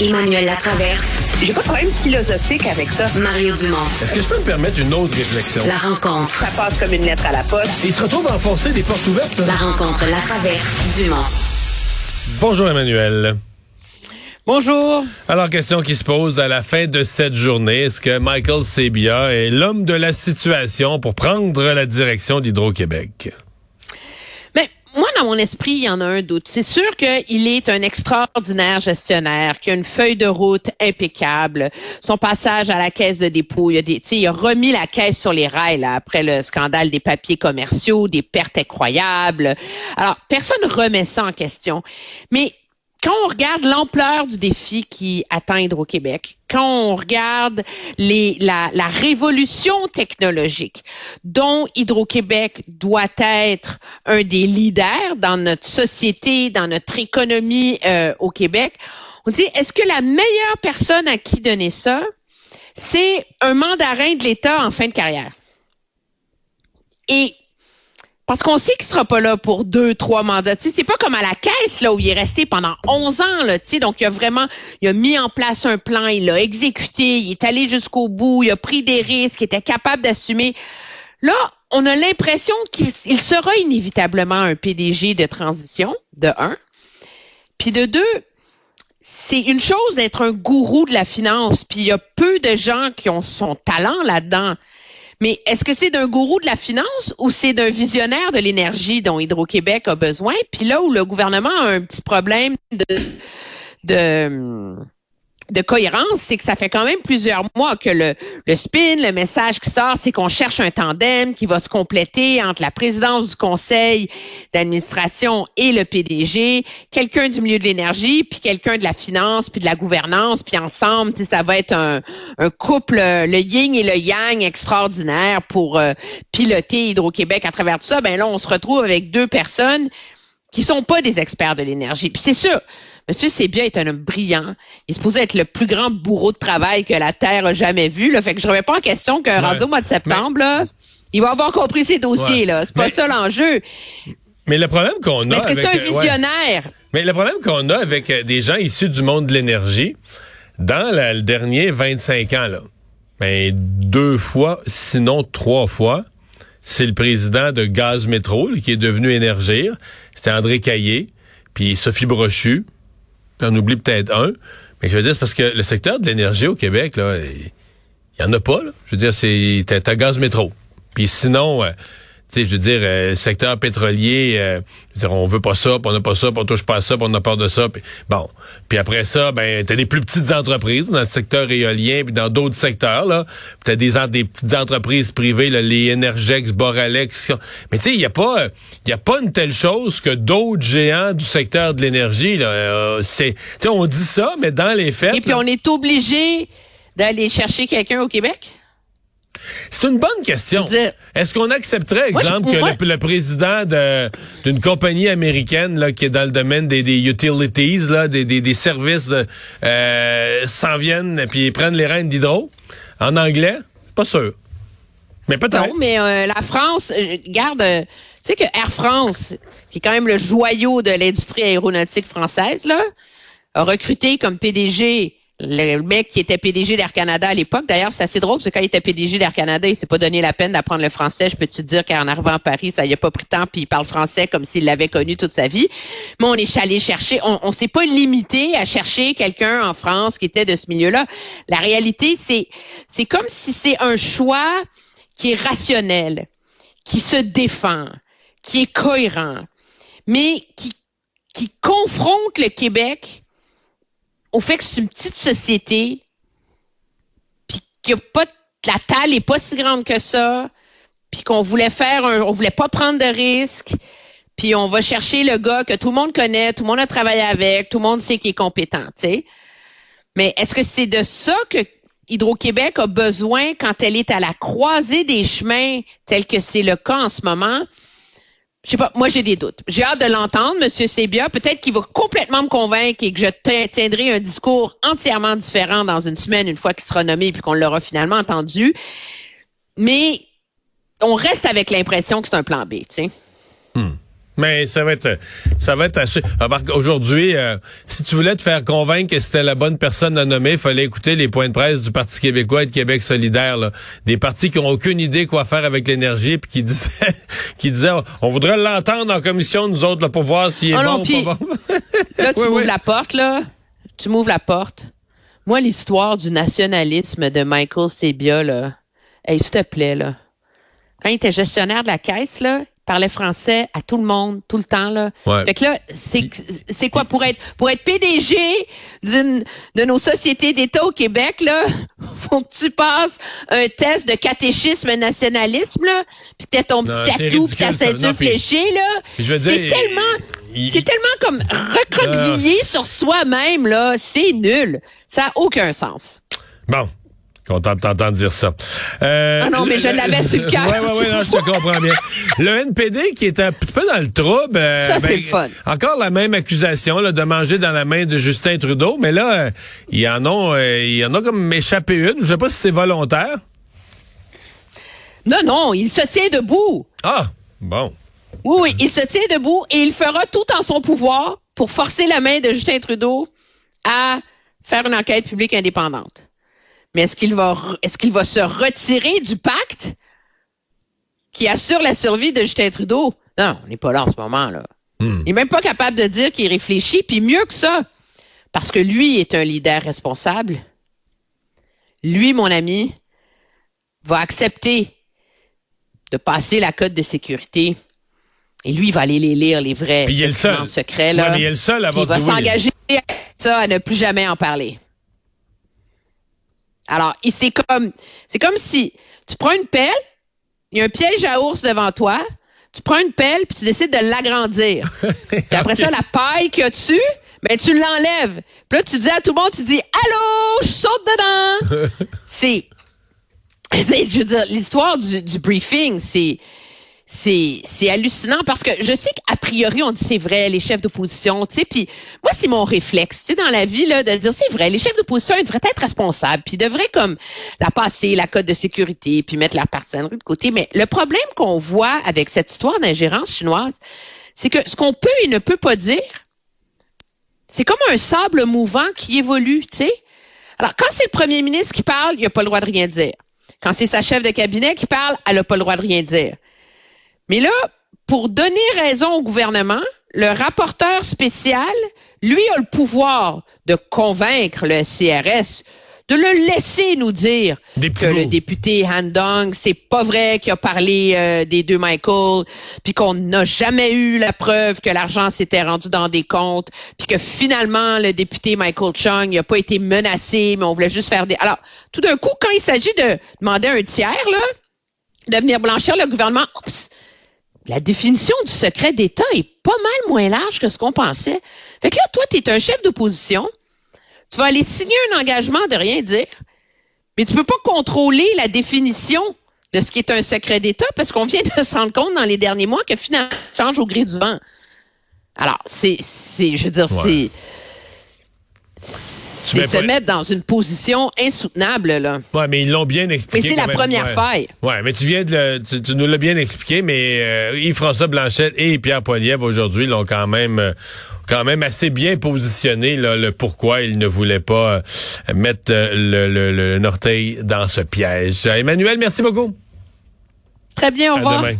Emmanuel Latraverse. J'ai pas de problème philosophique avec ça. Mario Dumont. Est-ce que je peux me permettre une autre réflexion? La rencontre. Ça passe comme une lettre à la poste. Il se retrouve à enfoncer des portes ouvertes. là. La rencontre, la traverse, Dumont. Bonjour Emmanuel. Bonjour. Alors, question qui se pose à la fin de cette journée. Est-ce que Michael Sebia est l'homme de la situation pour prendre la direction d'Hydro-Québec? Moi, dans mon esprit, il y en a un doute. C'est sûr qu'il est un extraordinaire gestionnaire, qui a une feuille de route impeccable. Son passage à la caisse de dépôt, il a, des, il a remis la caisse sur les rails là, après le scandale des papiers commerciaux, des pertes incroyables. Alors, personne ne remet ça en question. Mais quand on regarde l'ampleur du défi qui atteint Hydro-Québec, quand on regarde les, la, la révolution technologique dont Hydro-Québec doit être un des leaders dans notre société, dans notre économie euh, au Québec, on dit, est-ce que la meilleure personne à qui donner ça, c'est un mandarin de l'État en fin de carrière? Et parce qu'on sait qu'il sera pas là pour deux, trois mandats. Tu sais, c'est pas comme à la caisse là où il est resté pendant 11 ans là. Tu sais, donc il a vraiment, il a mis en place un plan, il l'a exécuté, il est allé jusqu'au bout, il a pris des risques, il était capable d'assumer. Là, on a l'impression qu'il il sera inévitablement un PDG de transition, de un. Puis de deux, c'est une chose d'être un gourou de la finance, puis il y a peu de gens qui ont son talent là-dedans. Mais est-ce que c'est d'un gourou de la finance ou c'est d'un visionnaire de l'énergie dont Hydro-Québec a besoin? Puis là où le gouvernement a un petit problème de, de, de cohérence, c'est que ça fait quand même plusieurs mois que le, le spin, le message qui sort, c'est qu'on cherche un tandem qui va se compléter entre la présidence du conseil d'administration et le PDG, quelqu'un du milieu de l'énergie, puis quelqu'un de la finance, puis de la gouvernance, puis ensemble, ça va être un, couple, le yin et le yang extraordinaire pour euh, piloter Hydro-Québec à travers tout ça. Ben là, on se retrouve avec deux personnes qui sont pas des experts de l'énergie. Puis c'est sûr, Monsieur Sébia est un homme brillant. Il est supposé être le plus grand bourreau de travail que la Terre a jamais vu. Là. Fait que je remets pas en question qu'un Ouais. rendu au mois de septembre, là, il va avoir compris ses dossiers. Ouais. là. C'est pas Mais- ça l'enjeu. Mais le problème qu'on a Mais est-ce que avec, c'est un euh, ouais. visionnaire? Mais le problème qu'on a avec euh, des gens issus du monde de l'énergie, dans la- le dernier 25 ans, là, ben, deux fois, sinon trois fois, c'est le président de Gaz Métro là, qui est devenu Énergir. C'était André Caillé, puis Sophie Brochu, puis on oublie peut-être un. Mais je veux dire, c'est parce que le secteur de l'énergie au Québec, là, il y en a pas. Là. Je veux dire, c'est t'as, Gaz Métro. Puis sinon, euh, je veux dire, euh, le secteur pétrolier, euh, je veux dire, on veut pas ça, puis on n'a pas ça, puis on touche pas à ça, puis on a peur de ça. Puis bon. Puis après ça, ben, t'as des plus petites entreprises dans le secteur éolien, puis dans d'autres secteurs, là. T'as des, des petites entreprises privées, là, les Energex, Boralex. Mais tu sais, il y a pas, il y a pas une telle chose que d'autres géants du secteur de l'énergie, là. euh, c'est, tu sais, on dit ça, mais dans les faits. Et puis on est obligé d'aller chercher quelqu'un au Québec? C'est une bonne question. Est-ce qu'on accepterait, Moi, je- exemple, que le, le président de- d'une compagnie américaine là, qui est dans le domaine des, des utilities, là, des, des, des services, euh, s'en viennent puis prennent les rênes d'hydro? En anglais? Pas sûr. Mais peut-être. Non, mais euh, la France, euh, regarde, euh, tu sais que Air France, qui est quand même le joyau de l'industrie aéronautique française, là, a recruté comme PDG le mec qui était PDG d'Air Canada à l'époque. D'ailleurs, c'est assez drôle parce que quand il était PDG d'Air Canada, il s'est pas donné la peine d'apprendre le français. Je peux te dire qu'en arrivant à Paris, ça y a pas pris temps, puis il parle français comme s'il l'avait connu toute sa vie. Mais on est allé chercher, on, on s'est pas limité à chercher quelqu'un en France qui était de ce milieu-là. La réalité, c'est, c'est comme si c'est un choix qui est rationnel, qui se défend, qui est cohérent, mais qui, qui confronte le Québec au fait que c'est une petite société, puis pas la taille est pas si grande que ça, puis qu'on voulait faire un, on voulait pas prendre de risques, puis on va chercher le gars que tout le monde connaît, tout le monde a travaillé avec, tout le monde sait qu'il est compétent. Mais est-ce que c'est de ça que Hydro-Québec a besoin quand elle est à la croisée des chemins, tel que c'est le cas en ce moment? Je sais pas, moi j'ai des doutes. J'ai hâte de l'entendre, M. Sebia. Peut-être qu'il va complètement me convaincre et que je tiendrai un discours entièrement différent dans une semaine, une fois qu'il sera nommé et qu'on l'aura finalement entendu. Mais on reste avec l'impression que c'est un plan B, tu sais. Mais ça va être, ça va être assez. Remarque, Aujourd'hui, euh, si tu voulais te faire convaincre que c'était la bonne personne à nommer, il fallait écouter les points de presse du Parti québécois et de Québec solidaire. Là. Des partis qui ont aucune idée quoi faire avec l'énergie, puis qui disaient, qui disaient, on voudrait l'entendre en commission nous autres là, pour voir s'il est Ah non, bon puis- ou pas bon. Là, tu Oui, m'ouvres oui. la porte, là. Tu m'ouvres la porte. Moi, l'histoire du nationalisme de Michael Sebia, là. Hey, s'il te plaît, là. Quand il était gestionnaire de la caisse, là, parlait français à tout le monde, tout le temps, là. Ouais. Fait que là, c'est, c'est quoi pour être, pour être PDG d'une, de nos sociétés d'État au Québec, là? Faut que tu passes un test de catéchisme nationalisme, là. Puis t'as ton petit tatou pis ta ceinture puis- fléchée, là. Puis C'est tellement, il- c'est tellement comme recroquevillé sur soi-même, là. C'est nul. Ça n'a aucun sens. Bon. Content de t'entendre dire ça. Euh, Ah non, mais je l'avais sur le cœur, ouais, tu non, je te comprends bien. Le NPD qui est un petit peu dans le trouble. euh, Ça, c'est le fun. Encore la même accusation là, de manger dans la main de Justin Trudeau, mais là, euh, il en ont, euh, il y en a comme échappé une. Je sais pas si c'est volontaire. Non, non, il se tient debout. Ah, bon. Oui, oui, il se tient debout et il fera tout en son pouvoir pour forcer la main de Justin Trudeau à faire une enquête publique indépendante. Mais est-ce qu'il va, re- est-ce qu'il va se retirer du pacte qui assure la survie de Justin Trudeau? Non, on n'est pas là en ce moment, là. Hmm. Il n'est même pas capable de dire qu'il réfléchit, puis mieux que ça, parce que lui est un leader responsable. Lui, mon ami, va accepter de passer la cote de sécurité. Et lui, il va aller les lire, les vrais Puis il est le seul. documents secrets. Là, Ouais, mais il est le seul à Puis avoir il va oui. s'engager à ça, à ne plus jamais en parler. Alors, c'est comme, c'est comme si tu prends une pelle, il y a un piège à ours devant toi, tu prends une pelle puis tu décides de l'agrandir. Puis après ça, la paille qu'il y a dessus, ben tu l'enlèves. Puis là, tu dis à tout le monde, tu dis Allô, je saute dedans. c'est, c'est- je veux dire, l'histoire du, du briefing, c'est, c'est, hallucinant parce que je sais qu'a priori, on dit c'est vrai, les chefs d'opposition, tu sais, puis moi, c'est mon réflexe, tu sais, dans la vie, là, de dire c'est vrai, les chefs d'opposition, ils devraient être responsables, puis ils devraient comme la passer, la code de sécurité, puis mettre la partisanerie de côté. Mais le problème qu'on voit avec cette histoire d'ingérence chinoise, c'est que ce qu'on peut et ne peut pas dire, c'est comme un sable mouvant qui évolue, tu sais. Alors, quand c'est le premier ministre qui parle, il n'a pas le droit de rien dire. Quand c'est sa chef de cabinet qui parle, elle n'a pas le droit de rien dire. Mais là, pour donner raison au gouvernement, le rapporteur spécial, lui, a le pouvoir de convaincre le CRS de le laisser nous dire que le député Han Dong, c'est pas vrai qu'il a parlé euh, des deux Michael, puis qu'on n'a jamais eu la preuve que l'argent s'était rendu dans des comptes, puis que finalement le député Michael Chung n'a pas été menacé, mais on voulait juste faire des. Alors, tout d'un coup, quand il s'agit de demander à un tiers là, de venir blanchir le gouvernement, oups, la définition du secret d'État est pas mal moins large que ce qu'on pensait. Fait que là, toi, tu es un chef d'opposition, tu vas aller signer un engagement de rien dire, mais tu peux pas contrôler la définition de ce qui est un secret d'État parce qu'on vient de se rendre compte dans les derniers mois que finalement, ça change au gré du vent. Alors, c'est, c'est, je veux dire, Ouais. c'est, C'est se pas- mettre dans une position insoutenable, là. Ouais, mais ils l'ont bien Mais expliqué. c'est quand la première Ouais. faille. Ouais, mais tu viens de le, tu, tu nous l'as bien expliqué, mais euh, Yves-François Blanchette et Pierre Poilievre aujourd'hui l'ont quand même euh, quand même assez bien positionné là, le pourquoi ils ne voulaient pas euh, mettre euh, le, le, le, orteil dans ce piège. Emmanuel, merci beaucoup. Très bien, au À revoir. demain.